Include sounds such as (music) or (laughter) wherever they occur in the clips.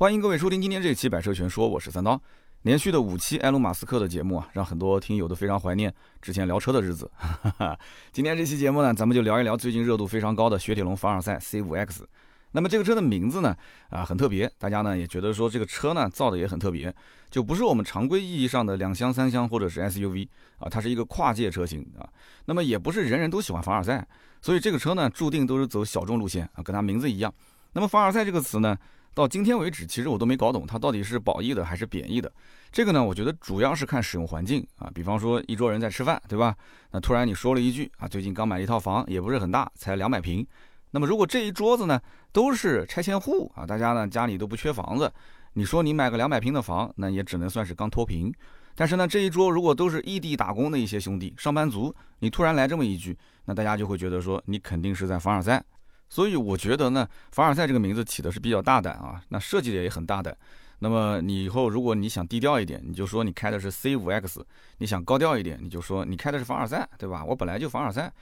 欢迎各位收听今天这期《百车全说》，我是三刀。连续的五期埃隆·马斯克的节目啊，让很多听友都非常怀念之前聊车的日子。(laughs) 今天这期节目呢，咱们就聊一聊最近热度非常高的雪铁龙凡尔赛 C5X。那么这个车的名字呢，啊很特别，大家呢也觉得说这个车呢造的也很特别，就不是我们常规意义上的两厢、三厢或者是 SUV 啊，它是一个跨界车型啊。那么也不是人人都喜欢凡尔赛，所以这个车呢注定都是走小众路线啊，跟它名字一样。那么凡尔赛这个词呢，到今天为止其实我都没搞懂它到底是褒义的还是贬义的。这个呢，我觉得主要是看使用环境啊，比方说一桌人在吃饭，对吧？那突然你说了一句啊，最近刚买了一套房，也不是很大，才两百平。那么如果这一桌子呢都是拆迁户啊，大家呢家里都不缺房子，你说你买个两百平的房，那也只能算是刚脱贫。但是呢这一桌如果都是异地打工的一些兄弟、上班族，你突然来这么一句，那大家就会觉得说你肯定是在凡尔赛。所以我觉得呢，凡尔赛这个名字起的是比较大胆啊，那设计的也很大胆。那么你以后如果你想低调一点，你就说你开的是 C5X；你想高调一点，你就说你开的是凡尔赛，对吧？我本来就凡尔赛。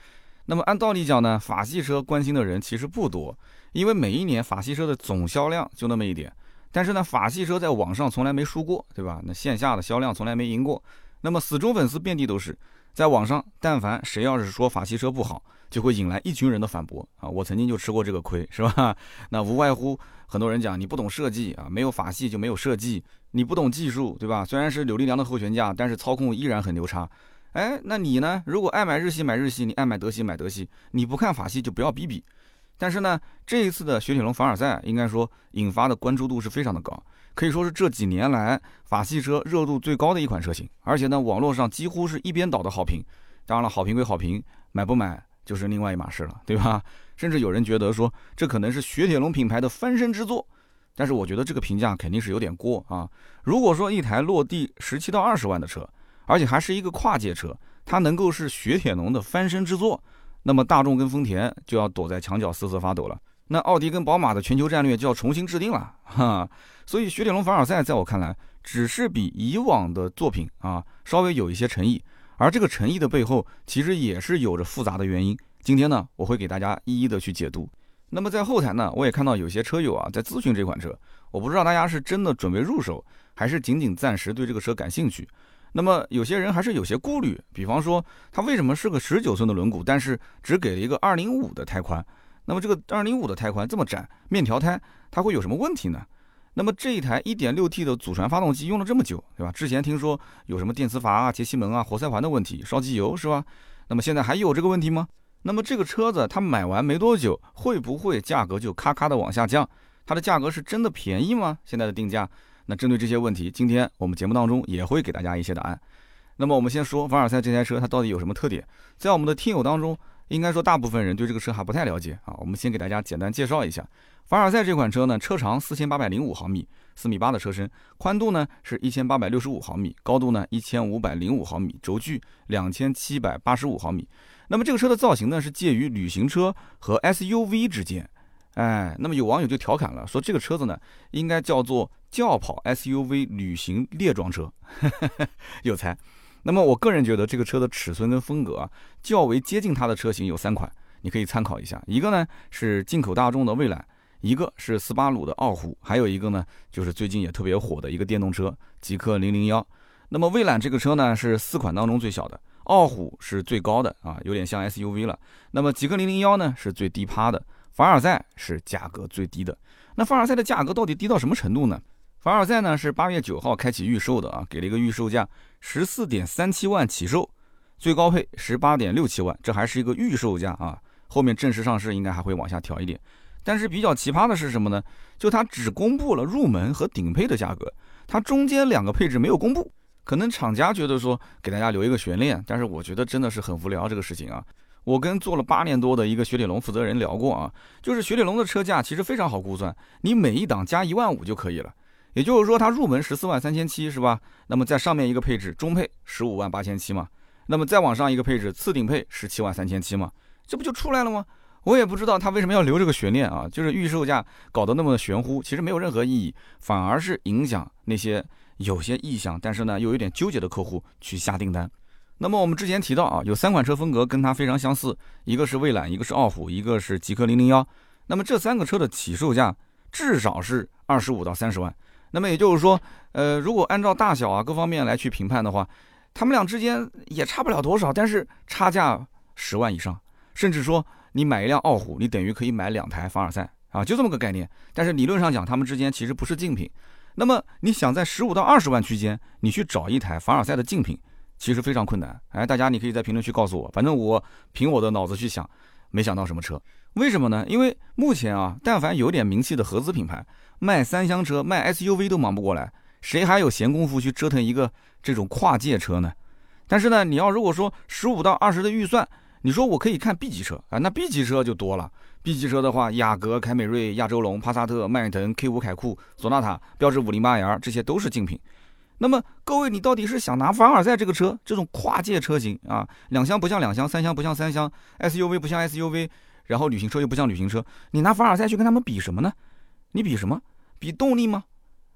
那么按道理讲呢，法系车关心的人其实不多，因为每一年法系车的总销量就那么一点。但是呢，法系车在网上从来没输过，对吧？那线下的销量从来没赢过。那么死忠粉丝遍地都是，在网上，但凡谁要是说法系车不好，就会引来一群人的反驳啊！我曾经就吃过这个亏，是吧？(laughs) 那无外乎很多人讲你不懂设计啊，没有法系就没有设计，你不懂技术，对吧？虽然是扭力梁的后悬架，但是操控依然很牛叉。哎，那你呢？如果爱买日系买日系，你爱买德系买德系，你不看法系就不要比比。但是呢，这一次的雪铁龙凡尔赛，应该说引发的关注度是非常的高，可以说是这几年来法系车热度最高的一款车型。而且呢，网络上几乎是一边倒的好评。当然了，好评归好评，买不买就是另外一码事了，对吧？(laughs) 甚至有人觉得说，这可能是雪铁龙品牌的翻身之作。但是我觉得这个评价肯定是有点过啊。如果说一台落地十七到二十万的车，而且还是一个跨界车，它能够是雪铁龙的翻身之作，那么大众跟丰田就要躲在墙角瑟瑟发抖了。那奥迪跟宝马的全球战略就要重新制定了哈。所以雪铁龙凡尔赛在我看来，只是比以往的作品啊稍微有一些诚意，而这个诚意的背后，其实也是有着复杂的原因。今天呢，我会给大家一一的去解读。那么在后台呢，我也看到有些车友啊在咨询这款车，我不知道大家是真的准备入手，还是仅仅暂时对这个车感兴趣。那么有些人还是有些顾虑，比方说它为什么是个十九寸的轮毂，但是只给了一个二零五的胎宽？那么这个二零五的胎宽这么窄，面条胎它会有什么问题呢？那么这一台一点六 T 的祖传发动机用了这么久，对吧？之前听说有什么电磁阀啊、节气门啊、活塞环的问题，烧机油是吧？那么现在还有这个问题吗？那么这个车子它买完没多久，会不会价格就咔咔的往下降？它的价格是真的便宜吗？现在的定价？那针对这些问题，今天我们节目当中也会给大家一些答案。那么我们先说凡尔赛这台车，它到底有什么特点？在我们的听友当中，应该说大部分人对这个车还不太了解啊。我们先给大家简单介绍一下，凡尔赛这款车呢，车长四千八百零五毫米，四米八的车身，宽度呢是一千八百六十五毫米，高度呢一千五百零五毫米，轴距两千七百八十五毫米。那么这个车的造型呢，是介于旅行车和 SUV 之间。哎，那么有网友就调侃了，说这个车子呢，应该叫做轿跑 SUV 旅行列装车，(laughs) 有才。那么我个人觉得这个车的尺寸跟风格啊，较为接近它的车型有三款，你可以参考一下。一个呢是进口大众的蔚揽，一个是斯巴鲁的傲虎，还有一个呢就是最近也特别火的一个电动车极氪零零幺。那么蔚揽这个车呢是四款当中最小的，傲虎是最高的啊，有点像 SUV 了。那么极氪零零幺呢是最低趴的。凡尔赛是价格最低的，那凡尔赛的价格到底低到什么程度呢？凡尔赛呢是八月九号开启预售的啊，给了一个预售价十四点三七万起售，最高配十八点六七万，这还是一个预售价啊，后面正式上市应该还会往下调一点。但是比较奇葩的是什么呢？就它只公布了入门和顶配的价格，它中间两个配置没有公布，可能厂家觉得说给大家留一个悬念，但是我觉得真的是很无聊这个事情啊。我跟做了八年多的一个雪铁龙负责人聊过啊，就是雪铁龙的车价其实非常好估算，你每一档加一万五就可以了。也就是说，它入门十四万三千七是吧？那么在上面一个配置中配十五万八千七嘛，那么再往上一个配置次顶配十七万三千七嘛，这不就出来了吗？我也不知道他为什么要留这个悬念啊，就是预售价搞得那么玄乎，其实没有任何意义，反而是影响那些有些意向但是呢又有点纠结的客户去下订单。那么我们之前提到啊，有三款车风格跟它非常相似，一个是蔚揽，一个是傲虎，一个是极氪零零幺。那么这三个车的起售价至少是二十五到三十万。那么也就是说，呃，如果按照大小啊各方面来去评判的话，他们俩之间也差不了多少，但是差价十万以上，甚至说你买一辆傲虎，你等于可以买两台凡尔赛啊，就这么个概念。但是理论上讲，他们之间其实不是竞品。那么你想在十五到二十万区间，你去找一台凡尔赛的竞品，其实非常困难。哎，大家你可以在评论区告诉我，反正我凭我的脑子去想，没想到什么车。为什么呢？因为目前啊，但凡有点名气的合资品牌，卖三厢车、卖 SUV 都忙不过来，谁还有闲工夫去折腾一个这种跨界车呢？但是呢，你要如果说十五到二十的预算，你说我可以看 B 级车啊，那 B 级车就多了。B 级车的话，雅阁、凯美瑞、亚洲龙、帕萨特、迈腾、K5 凯酷、索纳塔、标致五零八 L，这些都是竞品。那么各位，你到底是想拿凡尔赛这个车，这种跨界车型啊，两厢不像两厢，三厢不像三厢，SUV 不像 SUV？然后旅行车又不像旅行车，你拿凡尔赛去跟他们比什么呢？你比什么？比动力吗？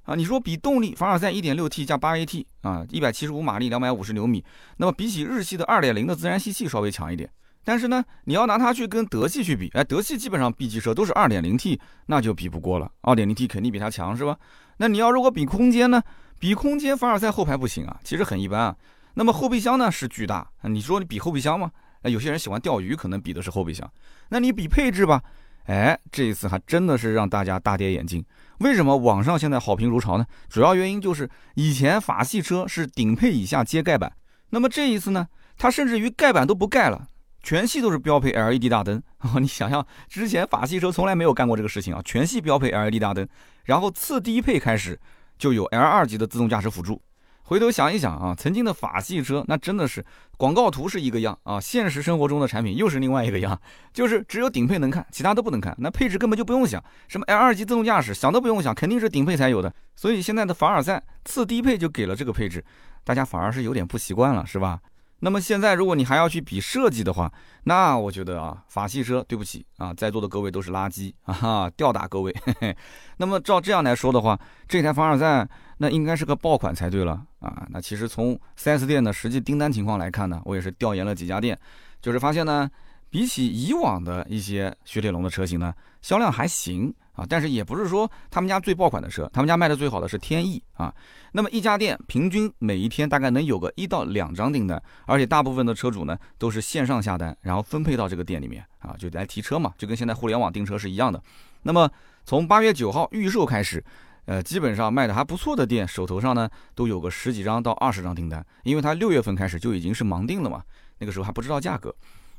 啊，你说比动力，凡尔赛 1.6T 加 8AT 啊，175马力，250牛米，那么比起日系的2.0的自然吸气稍微强一点。但是呢，你要拿它去跟德系去比，哎，德系基本上 B 级车都是 2.0T，那就比不过了。2.0T 肯定比它强，是吧？那你要如果比空间呢？比空间，凡尔赛后排不行啊，其实很一般啊。那么后备箱呢是巨大，你说你比后备箱吗？那有些人喜欢钓鱼，可能比的是后备箱。那你比配置吧，哎，这一次还真的是让大家大跌眼镜。为什么网上现在好评如潮呢？主要原因就是以前法系车是顶配以下接盖板，那么这一次呢，它甚至于盖板都不盖了，全系都是标配 LED 大灯。(laughs) 你想想，之前法系车从来没有干过这个事情啊，全系标配 LED 大灯，然后次低配开始就有 L 二级的自动驾驶辅助。回头想一想啊，曾经的法系车那真的是广告图是一个样啊，现实生活中的产品又是另外一个样，就是只有顶配能看，其他都不能看。那配置根本就不用想，什么 L 二级自动驾驶想都不用想，肯定是顶配才有的。所以现在的凡尔赛次低配就给了这个配置，大家反而是有点不习惯了，是吧？那么现在如果你还要去比设计的话，那我觉得啊，法系车对不起啊，在座的各位都是垃圾啊，哈吊打各位。(laughs) 那么照这样来说的话，这台凡尔赛。那应该是个爆款才对了啊！那其实从 4S 店的实际订单情况来看呢，我也是调研了几家店，就是发现呢，比起以往的一些雪铁龙的车型呢，销量还行啊。但是也不是说他们家最爆款的车，他们家卖的最好的是天翼啊。那么一家店平均每一天大概能有个一到两张订单，而且大部分的车主呢都是线上下单，然后分配到这个店里面啊，就来提车嘛，就跟现在互联网订车是一样的。那么从八月九号预售开始。呃，基本上卖的还不错的店，手头上呢都有个十几张到二十张订单，因为它六月份开始就已经是盲订了嘛，那个时候还不知道价格。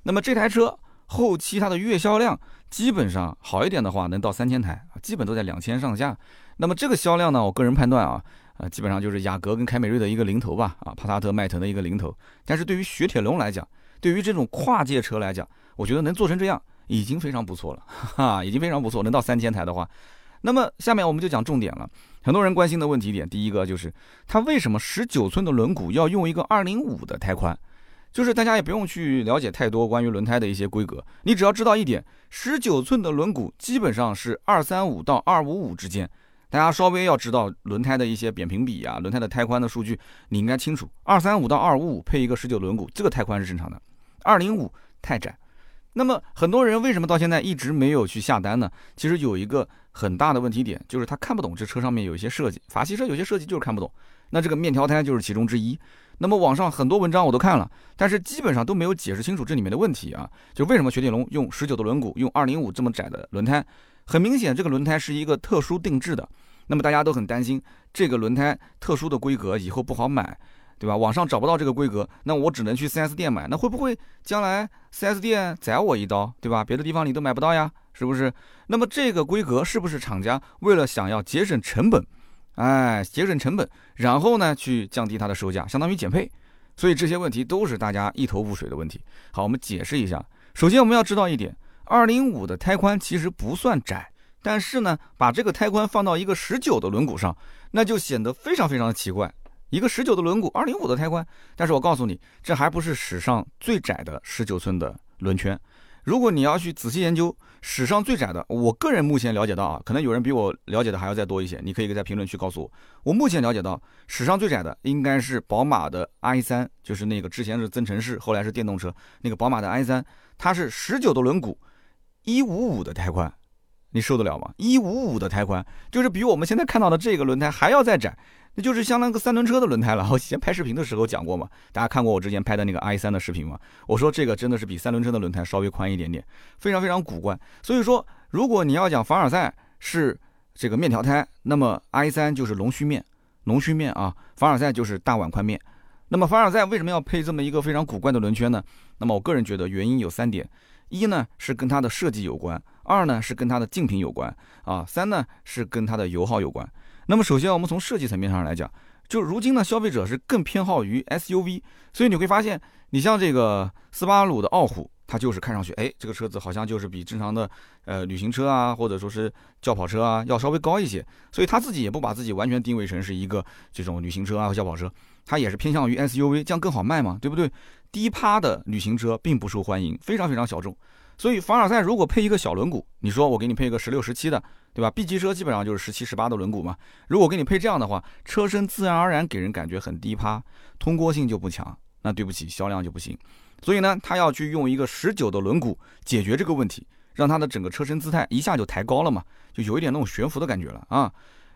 那么这台车后期它的月销量基本上好一点的话能到三千台，基本都在两千上下。那么这个销量呢，我个人判断啊，呃，基本上就是雅阁跟凯美瑞的一个零头吧，啊，帕萨特、迈腾的一个零头。但是对于雪铁龙来讲，对于这种跨界车来讲，我觉得能做成这样已经非常不错了，哈，(laughs) 已经非常不错，能到三千台的话。那么下面我们就讲重点了。很多人关心的问题点，第一个就是它为什么十九寸的轮毂要用一个二零五的胎宽？就是大家也不用去了解太多关于轮胎的一些规格，你只要知道一点，十九寸的轮毂基本上是二三五到二五五之间。大家稍微要知道轮胎的一些扁平比啊，轮胎的胎宽的数据，你应该清楚。二三五到二五五配一个十九轮毂，这个胎宽是正常的。二零五太窄。那么很多人为什么到现在一直没有去下单呢？其实有一个很大的问题点，就是他看不懂这车上面有一些设计，法系车有些设计就是看不懂。那这个面条胎就是其中之一。那么网上很多文章我都看了，但是基本上都没有解释清楚这里面的问题啊。就为什么雪铁龙用十九的轮毂，用二零五这么窄的轮胎？很明显，这个轮胎是一个特殊定制的。那么大家都很担心这个轮胎特殊的规格以后不好买。对吧？网上找不到这个规格，那我只能去 4S 店买。那会不会将来 4S 店宰我一刀？对吧？别的地方你都买不到呀，是不是？那么这个规格是不是厂家为了想要节省成本，哎，节省成本，然后呢去降低它的售价，相当于减配？所以这些问题都是大家一头雾水的问题。好，我们解释一下。首先我们要知道一点，205的胎宽其实不算窄，但是呢，把这个胎宽放到一个19的轮毂上，那就显得非常非常的奇怪。一个十九的轮毂，二零五的胎宽，但是我告诉你，这还不是史上最窄的十九寸的轮圈。如果你要去仔细研究史上最窄的，我个人目前了解到啊，可能有人比我了解的还要再多一些，你可以在评论区告诉我。我目前了解到史上最窄的应该是宝马的 i 三，就是那个之前是增程式，后来是电动车那个宝马的 i 三，它是十九的轮毂，一五五的胎宽。你受得了吗？一五五的胎宽，就是比我们现在看到的这个轮胎还要再窄，那就是相当于个三轮车的轮胎了。(laughs) 我以前拍视频的时候讲过嘛，大家看过我之前拍的那个 i 三的视频吗？我说这个真的是比三轮车的轮胎稍微宽一点点，非常非常古怪。所以说，如果你要讲凡尔赛是这个面条胎，那么 i 三就是龙须面，龙须面啊，凡尔赛就是大碗宽面。那么凡尔赛为什么要配这么一个非常古怪的轮圈呢？那么我个人觉得原因有三点。一呢是跟它的设计有关，二呢是跟它的竞品有关，啊，三呢是跟它的油耗有关。那么首先我们从设计层面上来讲，就如今呢消费者是更偏好于 SUV，所以你会发现，你像这个斯巴鲁的傲虎，它就是看上去，哎，这个车子好像就是比正常的呃旅行车啊，或者说是轿跑车啊要稍微高一些，所以它自己也不把自己完全定位成是一个这种旅行车啊和轿跑车，它也是偏向于 SUV，这样更好卖嘛，对不对？低趴的旅行车并不受欢迎，非常非常小众。所以凡尔赛如果配一个小轮毂，你说我给你配一个十六、十七的，对吧？B 级车基本上就是十七、十八的轮毂嘛。如果给你配这样的话，车身自然而然给人感觉很低趴，通过性就不强。那对不起，销量就不行。所以呢，他要去用一个十九的轮毂解决这个问题，让它的整个车身姿态一下就抬高了嘛，就有一点那种悬浮的感觉了啊。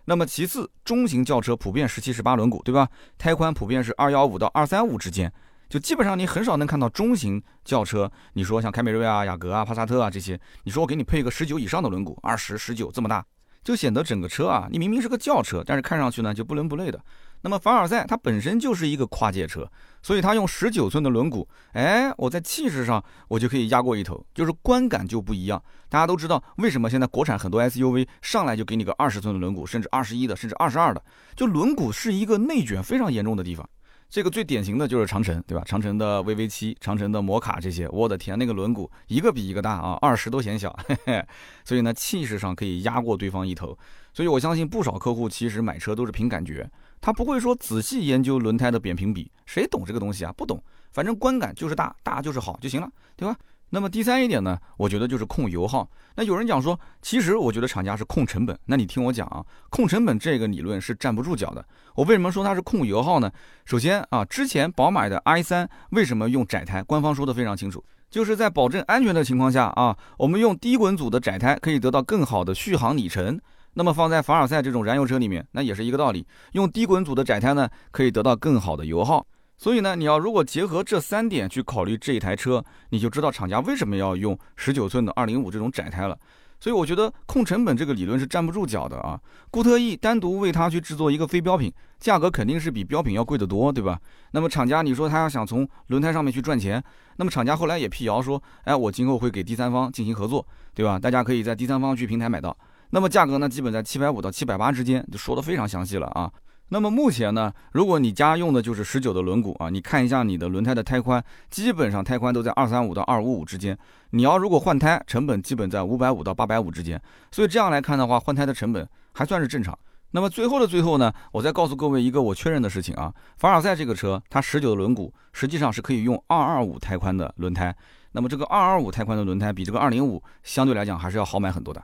那么其次，中型轿车普遍十七、十八轮毂，对吧？胎宽普遍是二幺五到二三五之间。就基本上你很少能看到中型轿车，你说像凯美瑞啊、雅阁啊、帕萨特啊这些，你说我给你配一个十九以上的轮毂，二十、十九这么大，就显得整个车啊，你明明是个轿车，但是看上去呢就不伦不类的。那么凡尔赛它本身就是一个跨界车，所以它用十九寸的轮毂，哎，我在气势上我就可以压过一头，就是观感就不一样。大家都知道为什么现在国产很多 SUV 上来就给你个二十寸的轮毂，甚至二十一的，甚至二十二的，就轮毂是一个内卷非常严重的地方。这个最典型的就是长城，对吧？长城的 VV 七、长城的摩卡这些，我的天，那个轮毂一个比一个大啊，二十都显小，(laughs) 嘿嘿。所以呢，气势上可以压过对方一头。所以我相信不少客户其实买车都是凭感觉，他不会说仔细研究轮胎的扁平比，谁懂这个东西啊？不懂，反正观感就是大，大就是好就行了，对吧？那么第三一点呢，我觉得就是控油耗。那有人讲说，其实我觉得厂家是控成本。那你听我讲啊，控成本这个理论是站不住脚的。我为什么说它是控油耗呢？首先啊，之前宝马的 i3 为什么用窄胎？官方说的非常清楚，就是在保证安全的情况下啊，我们用低滚阻的窄胎可以得到更好的续航里程。那么放在凡尔赛这种燃油车里面，那也是一个道理，用低滚阻的窄胎呢，可以得到更好的油耗。所以呢，你要如果结合这三点去考虑这一台车，你就知道厂家为什么要用十九寸的二零五这种窄胎了。所以我觉得控成本这个理论是站不住脚的啊。固特异单独为它去制作一个非标品，价格肯定是比标品要贵得多，对吧？那么厂家你说他要想从轮胎上面去赚钱，那么厂家后来也辟谣说，哎，我今后会给第三方进行合作，对吧？大家可以在第三方去平台买到。那么价格呢，基本在七百五到七百八之间，就说的非常详细了啊。那么目前呢，如果你家用的就是十九的轮毂啊，你看一下你的轮胎的胎宽，基本上胎宽都在二三五到二五五之间。你要如果换胎，成本基本在五百五到八百五之间。所以这样来看的话，换胎的成本还算是正常。那么最后的最后呢，我再告诉各位一个我确认的事情啊，凡尔赛这个车它十九的轮毂实际上是可以用二二五胎宽的轮胎。那么这个二二五胎宽的轮胎比这个二零五相对来讲还是要好买很多的。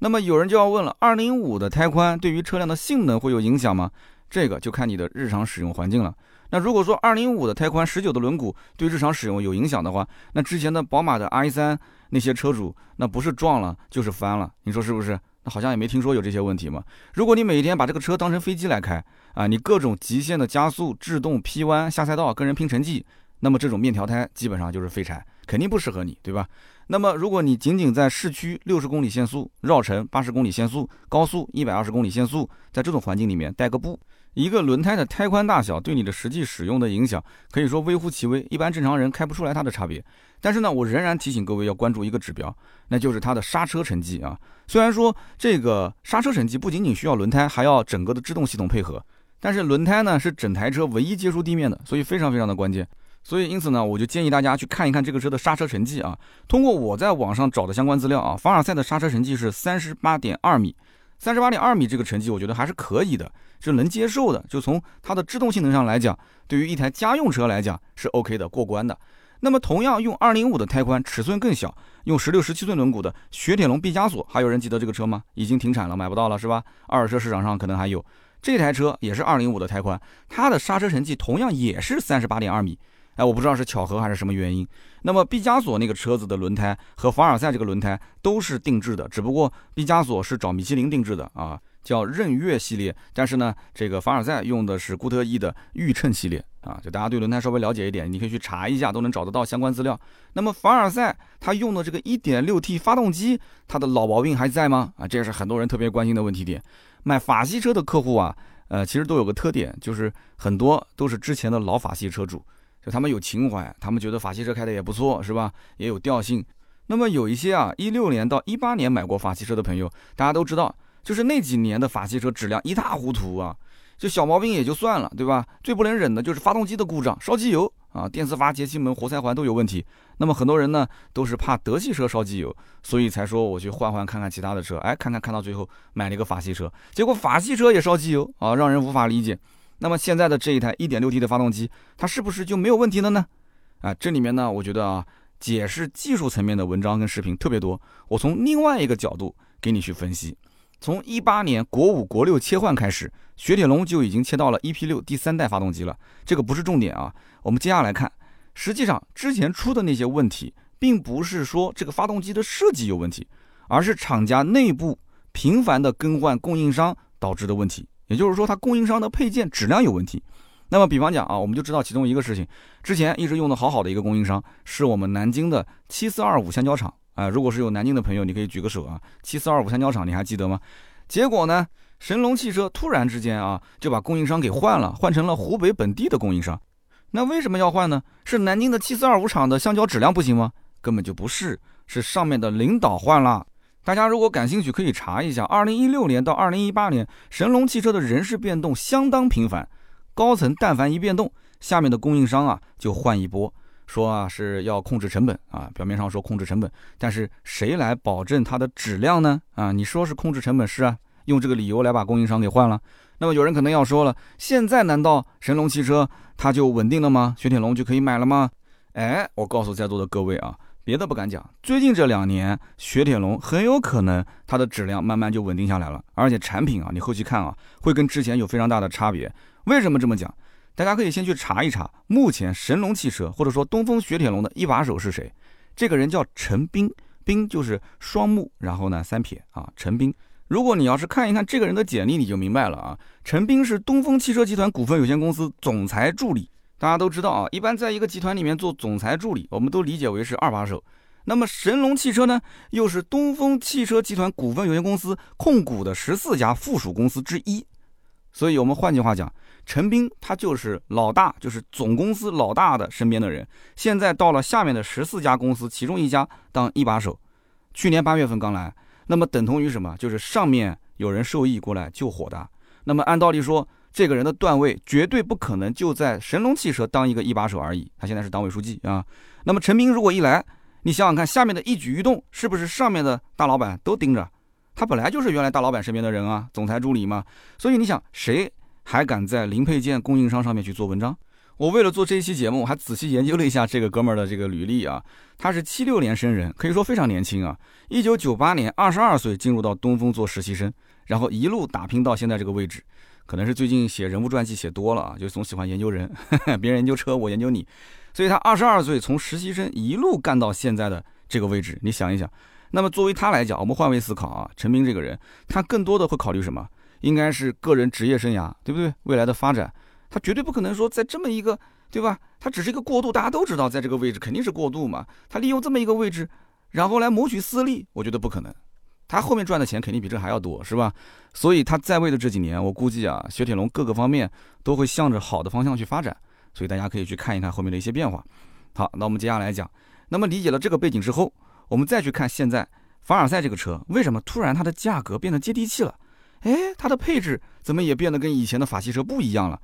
那么有人就要问了，二零五的胎宽对于车辆的性能会有影响吗？这个就看你的日常使用环境了。那如果说二零五的胎宽、十九的轮毂对日常使用有影响的话，那之前的宝马的 i 三那些车主，那不是撞了就是翻了，你说是不是？那好像也没听说有这些问题嘛。如果你每天把这个车当成飞机来开啊，你各种极限的加速、制动、劈弯、下赛道跟人拼成绩，那么这种面条胎基本上就是废柴，肯定不适合你，对吧？那么如果你仅仅在市区六十公里限速、绕城八十公里限速、高速一百二十公里限速，在这种环境里面带个步。一个轮胎的胎宽大小对你的实际使用的影响，可以说微乎其微，一般正常人开不出来它的差别。但是呢，我仍然提醒各位要关注一个指标，那就是它的刹车成绩啊。虽然说这个刹车成绩不仅仅需要轮胎，还要整个的制动系统配合，但是轮胎呢是整台车唯一接触地面的，所以非常非常的关键。所以因此呢，我就建议大家去看一看这个车的刹车成绩啊。通过我在网上找的相关资料啊，凡尔赛的刹车成绩是三十八点二米。三十八点二米这个成绩，我觉得还是可以的，是能接受的。就从它的制动性能上来讲，对于一台家用车来讲是 OK 的，过关的。那么同样用二零五的胎宽，尺寸更小，用十六、十七寸轮毂的雪铁龙毕加索，还有人记得这个车吗？已经停产了，买不到了是吧？二手车市场上可能还有。这台车也是二零五的胎宽，它的刹车成绩同样也是三十八点二米。哎，我不知道是巧合还是什么原因。那么毕加索那个车子的轮胎和凡尔赛这个轮胎都是定制的，只不过毕加索是找米其林定制的啊，叫任悦系列。但是呢，这个凡尔赛用的是固特异的驭称系列啊。就大家对轮胎稍微了解一点，你可以去查一下，都能找得到相关资料。那么凡尔赛它用的这个 1.6T 发动机，它的老毛病还在吗？啊，这也是很多人特别关心的问题点。买法系车的客户啊。呃，其实都有个特点，就是很多都是之前的老法系车主，就他们有情怀，他们觉得法系车开的也不错，是吧？也有调性。那么有一些啊，一六年到一八年买过法系车的朋友，大家都知道，就是那几年的法系车质量一塌糊涂啊。就小毛病也就算了，对吧？最不能忍的就是发动机的故障，烧机油啊，电磁阀、节气门、活塞环都有问题。那么很多人呢，都是怕德系车烧机油，所以才说我去换换看看其他的车。哎，看看看到最后买了一个法系车，结果法系车也烧机油啊，让人无法理解。那么现在的这一台 1.6T 的发动机，它是不是就没有问题了呢？啊，这里面呢，我觉得啊，解释技术层面的文章跟视频特别多。我从另外一个角度给你去分析。从一八年国五、国六切换开始，雪铁龙就已经切到了 EP 六第三代发动机了。这个不是重点啊，我们接下来看，实际上之前出的那些问题，并不是说这个发动机的设计有问题，而是厂家内部频繁的更换供应商导致的问题。也就是说，它供应商的配件质量有问题。那么，比方讲啊，我们就知道其中一个事情，之前一直用的好好的一个供应商，是我们南京的七四二五橡胶厂。啊，如果是有南京的朋友，你可以举个手啊。七四二五橡胶厂，你还记得吗？结果呢，神龙汽车突然之间啊，就把供应商给换了，换成了湖北本地的供应商。那为什么要换呢？是南京的七四二五厂的橡胶质量不行吗？根本就不是，是上面的领导换了。大家如果感兴趣，可以查一下，二零一六年到二零一八年，神龙汽车的人事变动相当频繁，高层但凡一变动，下面的供应商啊就换一波。说啊是要控制成本啊，表面上说控制成本，但是谁来保证它的质量呢？啊，你说是控制成本是啊，用这个理由来把供应商给换了。那么有人可能要说了，现在难道神龙汽车它就稳定了吗？雪铁龙就可以买了吗？哎，我告诉在座的各位啊，别的不敢讲，最近这两年雪铁龙很有可能它的质量慢慢就稳定下来了，而且产品啊，你后期看啊，会跟之前有非常大的差别。为什么这么讲？大家可以先去查一查，目前神龙汽车或者说东风雪铁龙的一把手是谁？这个人叫陈斌，斌就是双木，然后呢三撇啊，陈斌。如果你要是看一看这个人的简历，你就明白了啊。陈斌是东风汽车集团股份有限公司总裁助理。大家都知道啊，一般在一个集团里面做总裁助理，我们都理解为是二把手。那么神龙汽车呢，又是东风汽车集团股份有限公司控股的十四家附属公司之一。所以，我们换句话讲。陈斌他就是老大，就是总公司老大的身边的人。现在到了下面的十四家公司，其中一家当一把手。去年八月份刚来，那么等同于什么？就是上面有人受益过来救火的。那么按道理说，这个人的段位绝对不可能就在神龙汽车当一个一把手而已。他现在是党委书记啊。那么陈明如果一来，你想想看，下面的一举一动是不是上面的大老板都盯着？他本来就是原来大老板身边的人啊，总裁助理嘛。所以你想谁？还敢在零配件供应商上面去做文章？我为了做这一期节目，我还仔细研究了一下这个哥们儿的这个履历啊。他是七六年生人，可以说非常年轻啊。一九九八年，二十二岁进入到东风做实习生，然后一路打拼到现在这个位置。可能是最近写人物传记写多了啊，就总喜欢研究人，(laughs) 别人研究车，我研究你。所以他二十二岁从实习生一路干到现在的这个位置。你想一想，那么作为他来讲，我们换位思考啊，陈斌这个人，他更多的会考虑什么？应该是个人职业生涯，对不对？未来的发展，他绝对不可能说在这么一个，对吧？他只是一个过渡，大家都知道，在这个位置肯定是过渡嘛。他利用这么一个位置，然后来谋取私利，我觉得不可能。他后面赚的钱肯定比这还要多，是吧？所以他在位的这几年，我估计啊，雪铁龙各个方面都会向着好的方向去发展。所以大家可以去看一看后面的一些变化。好，那我们接下来讲，那么理解了这个背景之后，我们再去看现在凡尔赛这个车为什么突然它的价格变得接地气了。哎，它的配置怎么也变得跟以前的法系车不一样了？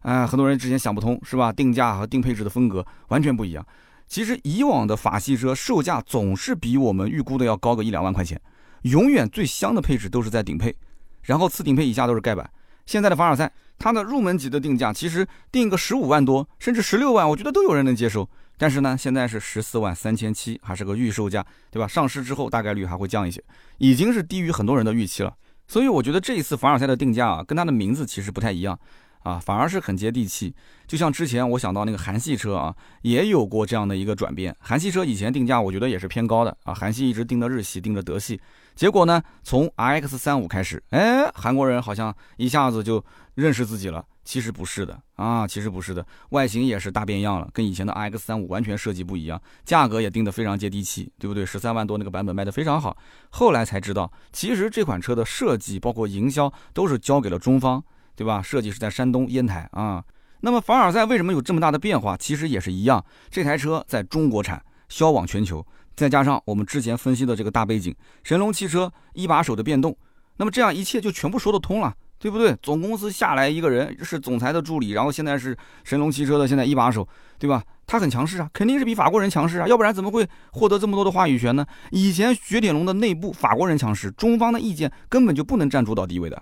啊，很多人之前想不通，是吧？定价和定配置的风格完全不一样。其实以往的法系车售价总是比我们预估的要高个一两万块钱，永远最香的配置都是在顶配，然后次顶配以下都是盖板。现在的凡尔赛，它的入门级的定价其实定个十五万多，甚至十六万，我觉得都有人能接受。但是呢，现在是十四万三千七，还是个预售价，对吧？上市之后大概率还会降一些，已经是低于很多人的预期了。所以我觉得这一次凡尔赛的定价啊，跟它的名字其实不太一样，啊，反而是很接地气。就像之前我想到那个韩系车啊，也有过这样的一个转变。韩系车以前定价我觉得也是偏高的啊，韩系一直定着日系，定着德系。结果呢，从 RX 三五开始，哎，韩国人好像一下子就认识自己了。其实不是的啊，其实不是的，外形也是大变样了，跟以前的 RX 三五完全设计不一样，价格也定得非常接地气，对不对？十三万多那个版本卖得非常好。后来才知道，其实这款车的设计包括营销都是交给了中方，对吧？设计是在山东烟台啊。那么凡尔赛为什么有这么大的变化？其实也是一样，这台车在中国产，销往全球，再加上我们之前分析的这个大背景，神龙汽车一把手的变动，那么这样一切就全部说得通了。对不对？总公司下来一个人是总裁的助理，然后现在是神龙汽车的现在一把手，对吧？他很强势啊，肯定是比法国人强势啊，要不然怎么会获得这么多的话语权呢？以前雪铁龙的内部法国人强势，中方的意见根本就不能占主导地位的，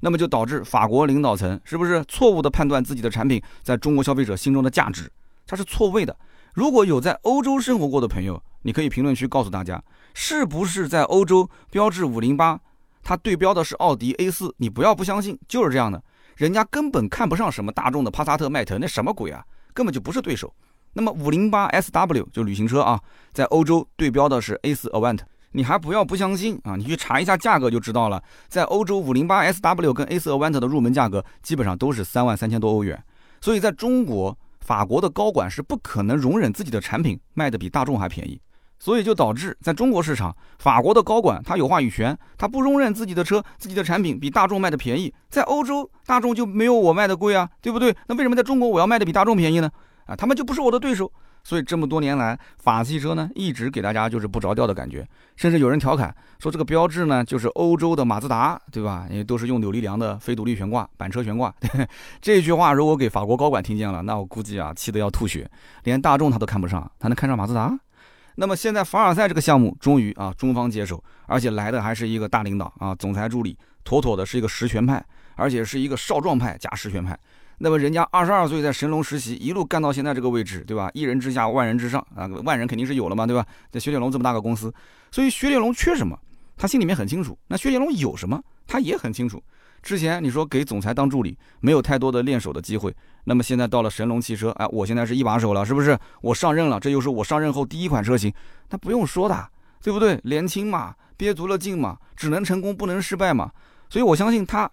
那么就导致法国领导层是不是错误的判断自己的产品在中国消费者心中的价值？它是错位的。如果有在欧洲生活过的朋友，你可以评论区告诉大家，是不是在欧洲标致五零八？它对标的是奥迪 A 四，你不要不相信，就是这样的，人家根本看不上什么大众的帕萨特、迈腾，那什么鬼啊，根本就不是对手。那么五零八 SW 就旅行车啊，在欧洲对标的是 A 四 Avant，你还不要不相信啊，你去查一下价格就知道了。在欧洲五零八 SW 跟 A 四 Avant 的入门价格基本上都是三万三千多欧元，所以在中国，法国的高管是不可能容忍自己的产品卖的比大众还便宜。所以就导致在中国市场，法国的高管他有话语权，他不容忍自己的车、自己的产品比大众卖的便宜。在欧洲，大众就没有我卖的贵啊，对不对？那为什么在中国我要卖的比大众便宜呢？啊，他们就不是我的对手。所以这么多年来，法系车呢一直给大家就是不着调的感觉，甚至有人调侃说这个标志呢就是欧洲的马自达，对吧？因为都是用扭力梁的非独立悬挂、板车悬挂。(laughs) 这句话如果给法国高管听见了，那我估计啊气得要吐血，连大众他都看不上，他能看上马自达？那么现在凡尔赛这个项目终于啊中方接手，而且来的还是一个大领导啊，总裁助理，妥妥的是一个实权派，而且是一个少壮派加实权派。那么人家二十二岁在神龙实习，一路干到现在这个位置，对吧？一人之下万人之上啊，万人肯定是有了嘛，对吧？在雪铁龙这么大个公司，所以雪铁龙缺什么，他心里面很清楚。那雪铁龙有什么，他也很清楚。之前你说给总裁当助理，没有太多的练手的机会。那么现在到了神龙汽车，哎，我现在是一把手了，是不是？我上任了，这又是我上任后第一款车型，那不用说的，对不对？年轻嘛，憋足了劲嘛，只能成功不能失败嘛。所以我相信他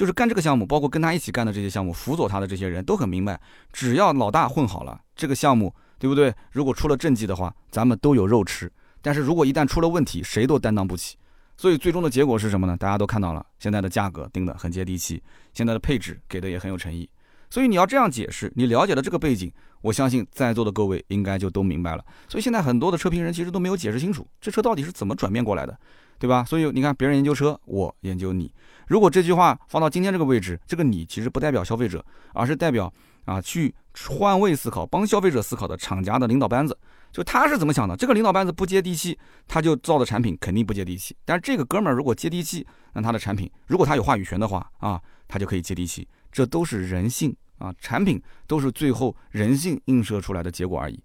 就是干这个项目，包括跟他一起干的这些项目，辅佐他的这些人都很明白，只要老大混好了，这个项目，对不对？如果出了政绩的话，咱们都有肉吃。但是如果一旦出了问题，谁都担当不起。所以最终的结果是什么呢？大家都看到了，现在的价格定的很接地气，现在的配置给的也很有诚意。所以你要这样解释，你了解了这个背景，我相信在座的各位应该就都明白了。所以现在很多的车评人其实都没有解释清楚，这车到底是怎么转变过来的，对吧？所以你看，别人研究车，我研究你。如果这句话放到今天这个位置，这个你其实不代表消费者，而是代表啊去换位思考、帮消费者思考的厂家的领导班子。就他是怎么想的？这个领导班子不接地气，他就造的产品肯定不接地气。但是这个哥们儿如果接地气，那他的产品如果他有话语权的话啊，他就可以接地气。这都是人性啊，产品都是最后人性映射出来的结果而已。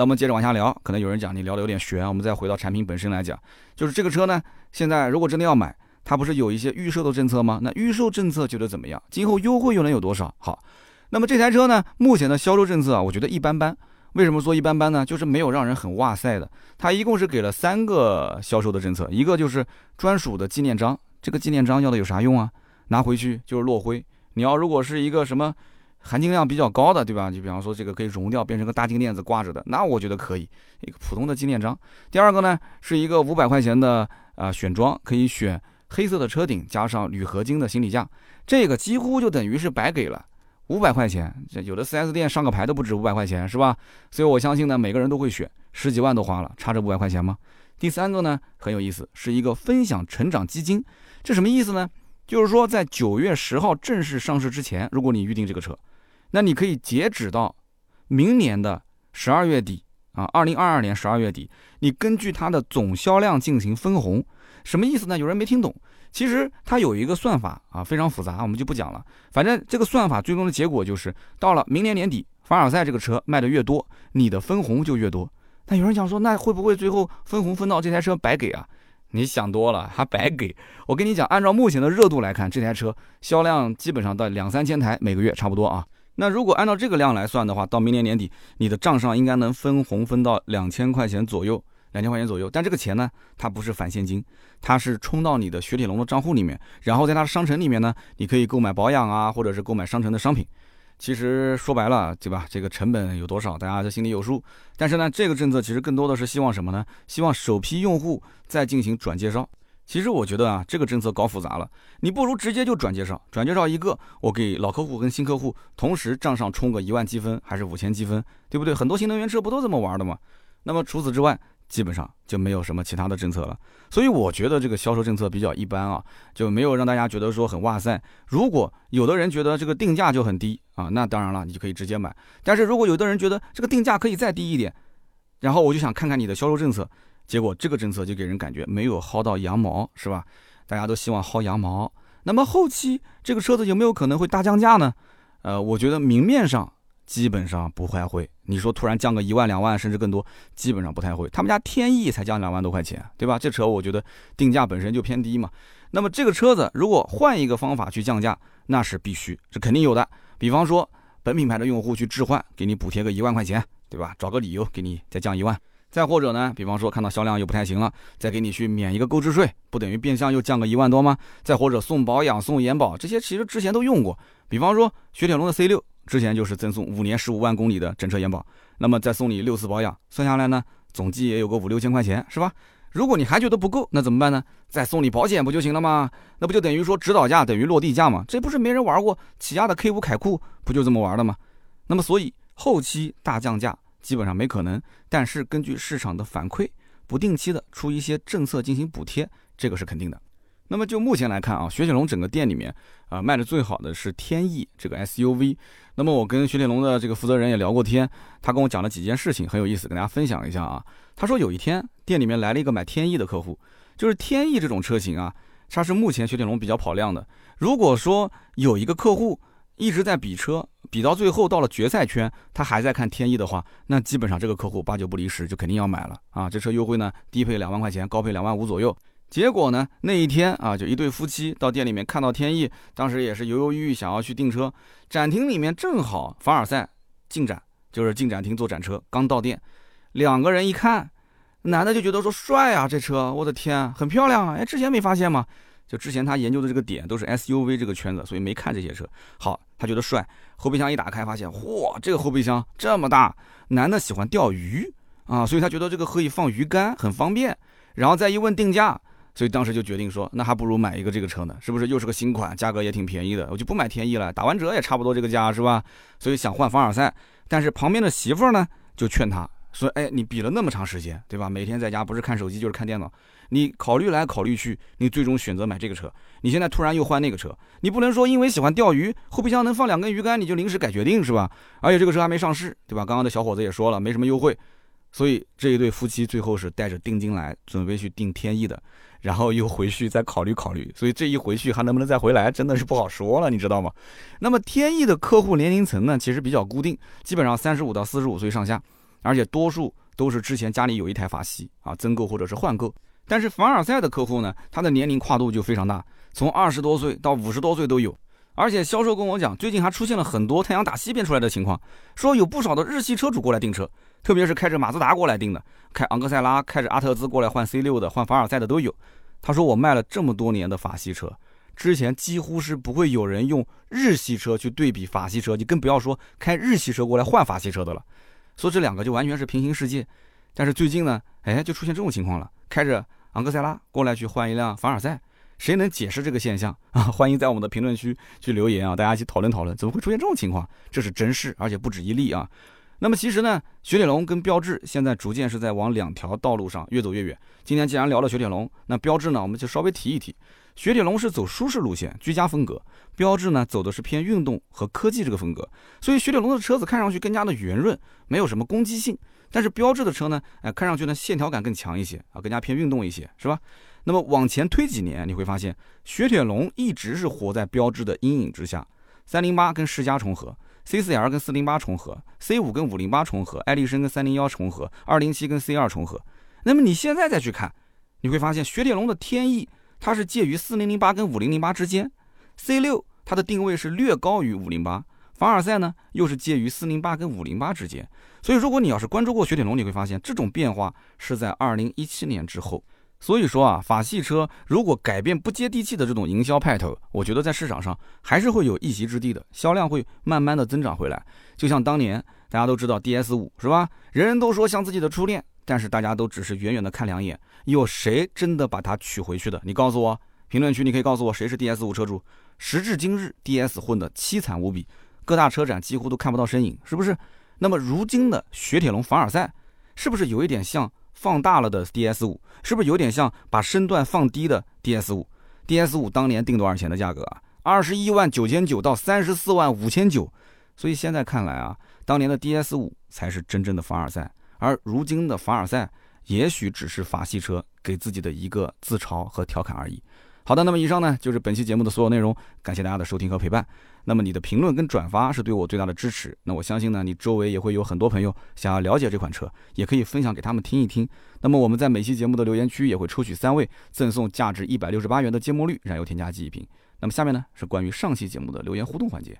那我们接着往下聊，可能有人讲你聊的有点悬，我们再回到产品本身来讲，就是这个车呢，现在如果真的要买，它不是有一些预售的政策吗？那预售政策觉得怎么样？今后优惠又能有多少？好，那么这台车呢，目前的销售政策啊，我觉得一般般。为什么说一般般呢？就是没有让人很哇塞的。它一共是给了三个销售的政策，一个就是专属的纪念章。这个纪念章要的有啥用啊？拿回去就是落灰。你要如果是一个什么含金量比较高的，对吧？就比方说这个可以熔掉变成个大金链子挂着的，那我觉得可以。一个普通的纪念章。第二个呢，是一个五百块钱的啊选装，可以选黑色的车顶加上铝合金的行李架，这个几乎就等于是白给了。五百块钱，这有的 4S 店上个牌都不止五百块钱，是吧？所以我相信呢，每个人都会选，十几万都花了，差这五百块钱吗？第三个呢，很有意思，是一个分享成长基金，这什么意思呢？就是说在九月十号正式上市之前，如果你预定这个车，那你可以截止到明年的十二月底啊，二零二二年十二月底，你根据它的总销量进行分红，什么意思呢？有人没听懂。其实它有一个算法啊，非常复杂，我们就不讲了。反正这个算法最终的结果就是，到了明年年底，凡尔赛这个车卖的越多，你的分红就越多。那有人讲说，那会不会最后分红分到这台车白给啊？你想多了，还白给我跟你讲，按照目前的热度来看，这台车销量基本上到两三千台每个月差不多啊。那如果按照这个量来算的话，到明年年底，你的账上应该能分红分到两千块钱左右，两千块钱左右。但这个钱呢，它不是返现金，它是充到你的雪铁龙的账户里面，然后在它的商城里面呢，你可以购买保养啊，或者是购买商城的商品。其实说白了，对吧？这个成本有多少，大家都心里有数。但是呢，这个政策其实更多的是希望什么呢？希望首批用户再进行转介绍。其实我觉得啊，这个政策搞复杂了，你不如直接就转介绍，转介绍一个，我给老客户跟新客户同时账上充个一万积分，还是五千积分，对不对？很多新能源车不都这么玩的吗？那么除此之外。基本上就没有什么其他的政策了，所以我觉得这个销售政策比较一般啊，就没有让大家觉得说很哇塞。如果有的人觉得这个定价就很低啊，那当然了，你就可以直接买。但是如果有的人觉得这个定价可以再低一点，然后我就想看看你的销售政策，结果这个政策就给人感觉没有薅到羊毛，是吧？大家都希望薅羊毛。那么后期这个车子有没有可能会大降价呢？呃，我觉得明面上。基本上不太会，你说突然降个一万两万甚至更多，基本上不太会。他们家天翼才降两万多块钱，对吧？这车我觉得定价本身就偏低嘛。那么这个车子如果换一个方法去降价，那是必须，是肯定有的。比方说本品牌的用户去置换，给你补贴个一万块钱，对吧？找个理由给你再降一万。再或者呢，比方说看到销量又不太行了，再给你去免一个购置税，不等于变相又降个一万多吗？再或者送保养、送延保，这些其实之前都用过。比方说雪铁龙的 C 六。之前就是赠送五年十五万公里的整车延保，那么再送你六次保养，算下来呢，总计也有个五六千块钱，是吧？如果你还觉得不够，那怎么办呢？再送你保险不就行了吗？那不就等于说指导价等于落地价吗？这不是没人玩过起亚的 K 五凯酷不就这么玩的吗？那么所以后期大降价基本上没可能，但是根据市场的反馈，不定期的出一些政策进行补贴，这个是肯定的。那么就目前来看啊，雪铁龙整个店里面啊卖的最好的是天翼这个 SUV。那么我跟雪铁龙的这个负责人也聊过天，他跟我讲了几件事情，很有意思，跟大家分享一下啊。他说有一天店里面来了一个买天翼的客户，就是天翼这种车型啊，它是目前雪铁龙比较跑量的。如果说有一个客户一直在比车，比到最后到了决赛圈，他还在看天翼的话，那基本上这个客户八九不离十，就肯定要买了啊。这车优惠呢，低配两万块钱，高配两万五左右。结果呢？那一天啊，就一对夫妻到店里面看到天翼，当时也是犹犹豫豫想要去订车。展厅里面正好凡尔赛进展，就是进展厅做展车。刚到店，两个人一看，男的就觉得说帅啊，这车，我的天，很漂亮啊！哎，之前没发现吗？就之前他研究的这个点都是 SUV 这个圈子，所以没看这些车。好，他觉得帅。后备箱一打开，发现嚯，这个后备箱这么大。男的喜欢钓鱼啊，所以他觉得这个可以放鱼竿，很方便。然后再一问定价。所以当时就决定说，那还不如买一个这个车呢，是不是？又是个新款，价格也挺便宜的，我就不买天逸了，打完折也差不多这个价，是吧？所以想换凡尔赛，但是旁边的媳妇儿呢就劝他说：“哎，你比了那么长时间，对吧？每天在家不是看手机就是看电脑，你考虑来考虑去，你最终选择买这个车，你现在突然又换那个车，你不能说因为喜欢钓鱼，后备箱能放两根鱼竿，你就临时改决定是吧？而且这个车还没上市，对吧？刚刚的小伙子也说了，没什么优惠，所以这一对夫妻最后是带着定金来准备去订天意的。”然后又回去再考虑考虑，所以这一回去还能不能再回来，真的是不好说了，你知道吗？那么天意的客户年龄层呢，其实比较固定，基本上三十五到四十五岁上下，而且多数都是之前家里有一台法系啊，增购或者是换购。但是凡尔赛的客户呢，他的年龄跨度就非常大，从二十多岁到五十多岁都有。而且销售跟我讲，最近还出现了很多太阳打西边出来的情况，说有不少的日系车主过来订车，特别是开着马自达过来订的，开昂克赛拉、开着阿特兹过来换 C 六的、换凡尔赛的都有。他说：“我卖了这么多年的法系车，之前几乎是不会有人用日系车去对比法系车，你更不要说开日系车过来换法系车的了。所以这两个就完全是平行世界。但是最近呢，哎，就出现这种情况了，开着昂克赛拉过来去换一辆凡尔赛，谁能解释这个现象 (laughs) 啊？欢迎在我们的评论区去留言啊，大家一起讨论讨论，怎么会出现这种情况？这是真事，而且不止一例啊。”那么其实呢，雪铁龙跟标致现在逐渐是在往两条道路上越走越远。今天既然聊了雪铁龙，那标致呢，我们就稍微提一提。雪铁龙是走舒适路线、居家风格，标致呢走的是偏运动和科技这个风格。所以雪铁龙的车子看上去更加的圆润，没有什么攻击性。但是标致的车呢，哎，看上去呢线条感更强一些啊，更加偏运动一些，是吧？那么往前推几年，你会发现雪铁龙一直是活在标致的阴影之下。三零八跟世嘉重合。C4L 跟408重合，C5 跟508重合，爱力绅跟301重合，207跟 C2 重合。那么你现在再去看，你会发现雪铁龙的天翼它是介于四零零八跟五零零八之间，C 六它的定位是略高于五零八，凡尔赛呢又是介于四零八跟五零八之间。所以如果你要是关注过雪铁龙，你会发现这种变化是在二零一七年之后。所以说啊，法系车如果改变不接地气的这种营销派头，我觉得在市场上还是会有一席之地的，销量会慢慢的增长回来。就像当年大家都知道 DS 五是吧？人人都说像自己的初恋，但是大家都只是远远的看两眼，有谁真的把它娶回去的？你告诉我，评论区你可以告诉我谁是 DS 五车主。时至今日，DS 混得凄惨无比，各大车展几乎都看不到身影，是不是？那么如今的雪铁龙凡尔赛，是不是有一点像？放大了的 DS 五是不是有点像把身段放低的 DS 五？DS 五当年定多少钱的价格啊？二十一万九千九到三十四万五千九。所以现在看来啊，当年的 DS 五才是真正的凡尔赛，而如今的凡尔赛也许只是法系车给自己的一个自嘲和调侃而已。好的，那么以上呢就是本期节目的所有内容，感谢大家的收听和陪伴。那么你的评论跟转发是对我最大的支持。那我相信呢，你周围也会有很多朋友想要了解这款车，也可以分享给他们听一听。那么我们在每期节目的留言区也会抽取三位，赠送价值一百六十八元的芥末绿燃油添加剂一瓶。那么下面呢是关于上期节目的留言互动环节。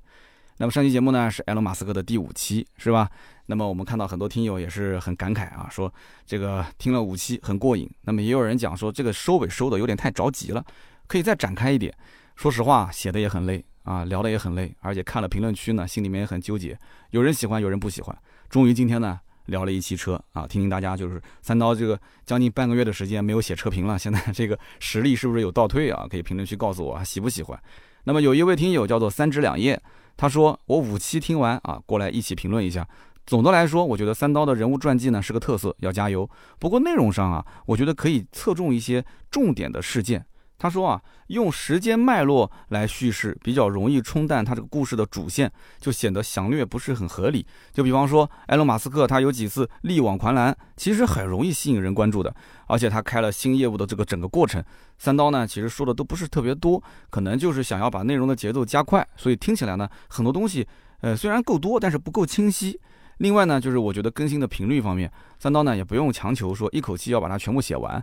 那么上期节目呢是埃隆·马斯克的第五期，是吧？那么我们看到很多听友也是很感慨啊，说这个听了五期很过瘾。那么也有人讲说这个收尾收的有点太着急了，可以再展开一点。说实话，写的也很累。啊，聊的也很累，而且看了评论区呢，心里面也很纠结，有人喜欢，有人不喜欢。终于今天呢，聊了一期车啊，听听大家就是三刀这个将近半个月的时间没有写车评了，现在这个实力是不是有倒退啊？可以评论区告诉我喜不喜欢。那么有一位听友叫做三指两叶，他说我五期听完啊，过来一起评论一下。总的来说，我觉得三刀的人物传记呢是个特色，要加油。不过内容上啊，我觉得可以侧重一些重点的事件。他说啊，用时间脉络来叙事比较容易冲淡他这个故事的主线，就显得详略不是很合理。就比方说，埃隆·马斯克他有几次力挽狂澜，其实很容易吸引人关注的。而且他开了新业务的这个整个过程，三刀呢其实说的都不是特别多，可能就是想要把内容的节奏加快，所以听起来呢很多东西，呃虽然够多，但是不够清晰。另外呢，就是我觉得更新的频率方面，三刀呢也不用强求说一口气要把它全部写完。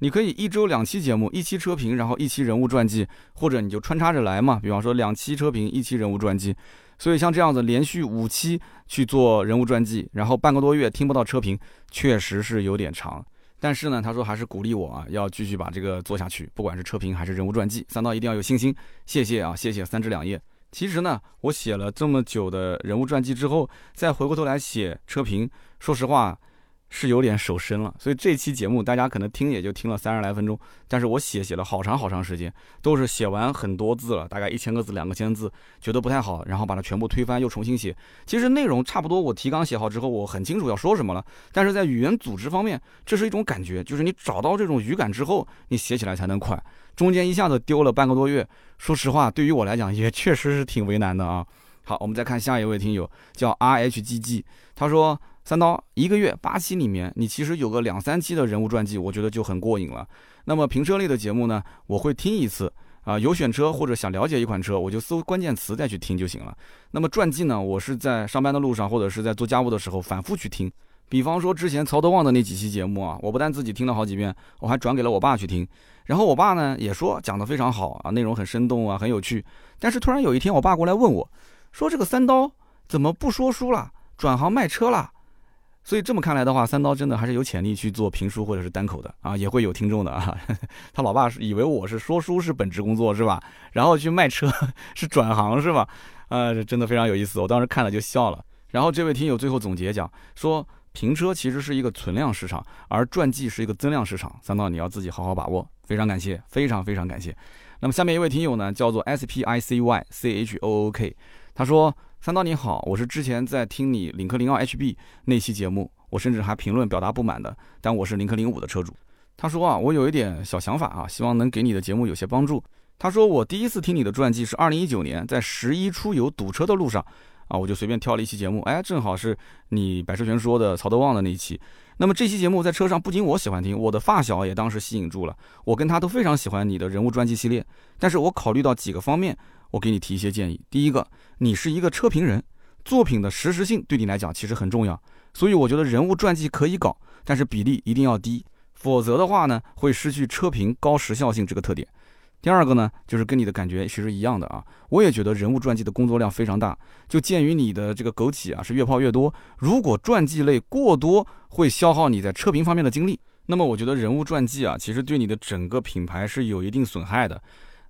你可以一周两期节目，一期车评，然后一期人物传记，或者你就穿插着来嘛。比方说两期车评，一期人物传记。所以像这样子连续五期去做人物传记，然后半个多月听不到车评，确实是有点长。但是呢，他说还是鼓励我啊，要继续把这个做下去，不管是车评还是人物传记，三刀一定要有信心。谢谢啊，谢谢三至两叶。其实呢，我写了这么久的人物传记之后，再回过头来写车评，说实话。是有点手生了，所以这期节目大家可能听也就听了三十来分钟，但是我写写了好长好长时间，都是写完很多字了，大概一千个字、两个千字，觉得不太好，然后把它全部推翻又重新写。其实内容差不多，我提纲写好之后，我很清楚要说什么了，但是在语言组织方面，这是一种感觉，就是你找到这种语感之后，你写起来才能快。中间一下子丢了半个多月，说实话，对于我来讲也确实是挺为难的啊。好，我们再看下一位听友，叫 R H G G，他说。三刀一个月八期里面，你其实有个两三期的人物传记，我觉得就很过瘾了。那么评车类的节目呢，我会听一次啊，有选车或者想了解一款车，我就搜关键词再去听就行了。那么传记呢，我是在上班的路上或者是在做家务的时候反复去听。比方说之前曹德旺的那几期节目啊，我不但自己听了好几遍，我还转给了我爸去听。然后我爸呢也说讲得非常好啊，内容很生动啊，很有趣。但是突然有一天，我爸过来问我，说这个三刀怎么不说书了，转行卖车了？所以这么看来的话，三刀真的还是有潜力去做评书或者是单口的啊，也会有听众的啊。(laughs) 他老爸是以为我是说书是本职工作是吧？然后去卖车 (laughs) 是转行是吧？啊，这真的非常有意思，我当时看了就笑了。然后这位听友最后总结讲说，评车其实是一个存量市场，而传记是一个增量市场。三刀你要自己好好把握，非常感谢，非常非常感谢。那么下面一位听友呢，叫做 S P I C Y C H O O K，他说。三刀你好，我是之前在听你领克零二 HB 那期节目，我甚至还评论表达不满的，但我是领克零五的车主。他说啊，我有一点小想法啊，希望能给你的节目有些帮助。他说我第一次听你的传记是二零一九年在十一出游堵车的路上啊，我就随便挑了一期节目，哎，正好是你百车全说的曹德旺的那一期。那么这期节目在车上不仅我喜欢听，我的发小也当时吸引住了，我跟他都非常喜欢你的人物传记系列。但是我考虑到几个方面。我给你提一些建议。第一个，你是一个车评人，作品的实时性对你来讲其实很重要，所以我觉得人物传记可以搞，但是比例一定要低。否则的话呢，会失去车评高时效性这个特点。第二个呢，就是跟你的感觉其实一样的啊，我也觉得人物传记的工作量非常大。就鉴于你的这个枸杞啊是越泡越多，如果传记类过多，会消耗你在车评方面的精力。那么我觉得人物传记啊，其实对你的整个品牌是有一定损害的。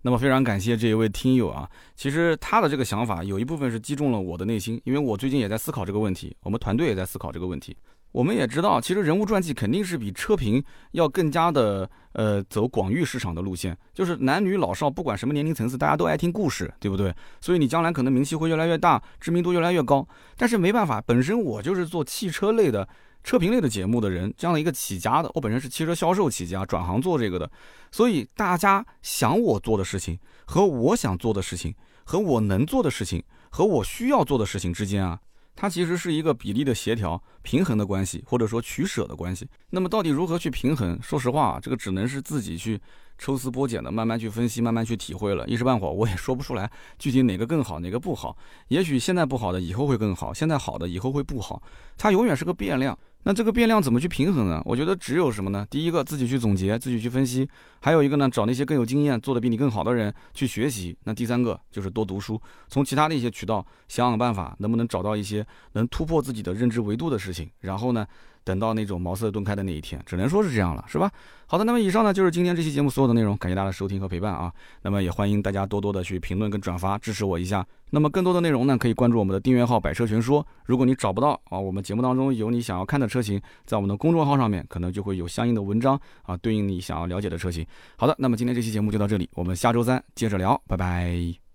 那么非常感谢这一位听友啊，其实他的这个想法有一部分是击中了我的内心，因为我最近也在思考这个问题，我们团队也在思考这个问题。我们也知道，其实人物传记肯定是比车评要更加的呃走广域市场的路线，就是男女老少不管什么年龄层次，大家都爱听故事，对不对？所以你将来可能名气会越来越大，知名度越来越高。但是没办法，本身我就是做汽车类的、车评类的节目的人，这样的一个起家的，我本身是汽车销售起家，转行做这个的，所以大家想我做的事情和我想做的事情，和我能做的事情和我需要做的事情之间啊。它其实是一个比例的协调、平衡的关系，或者说取舍的关系。那么到底如何去平衡？说实话啊，这个只能是自己去抽丝剥茧的，慢慢去分析，慢慢去体会了。一时半会儿我也说不出来具体哪个更好，哪个不好。也许现在不好的，以后会更好；现在好的，以后会不好。它永远是个变量。那这个变量怎么去平衡呢？我觉得只有什么呢？第一个，自己去总结，自己去分析；还有一个呢，找那些更有经验、做的比你更好的人去学习。那第三个就是多读书，从其他的一些渠道想想办法，能不能找到一些能突破自己的认知维度的事情。然后呢？等到那种茅塞顿开的那一天，只能说是这样了，是吧？好的，那么以上呢就是今天这期节目所有的内容，感谢大家的收听和陪伴啊。那么也欢迎大家多多的去评论跟转发支持我一下。那么更多的内容呢，可以关注我们的订阅号“百车全说”。如果你找不到啊，我们节目当中有你想要看的车型，在我们的公众号上面可能就会有相应的文章啊，对应你想要了解的车型。好的，那么今天这期节目就到这里，我们下周三接着聊，拜拜。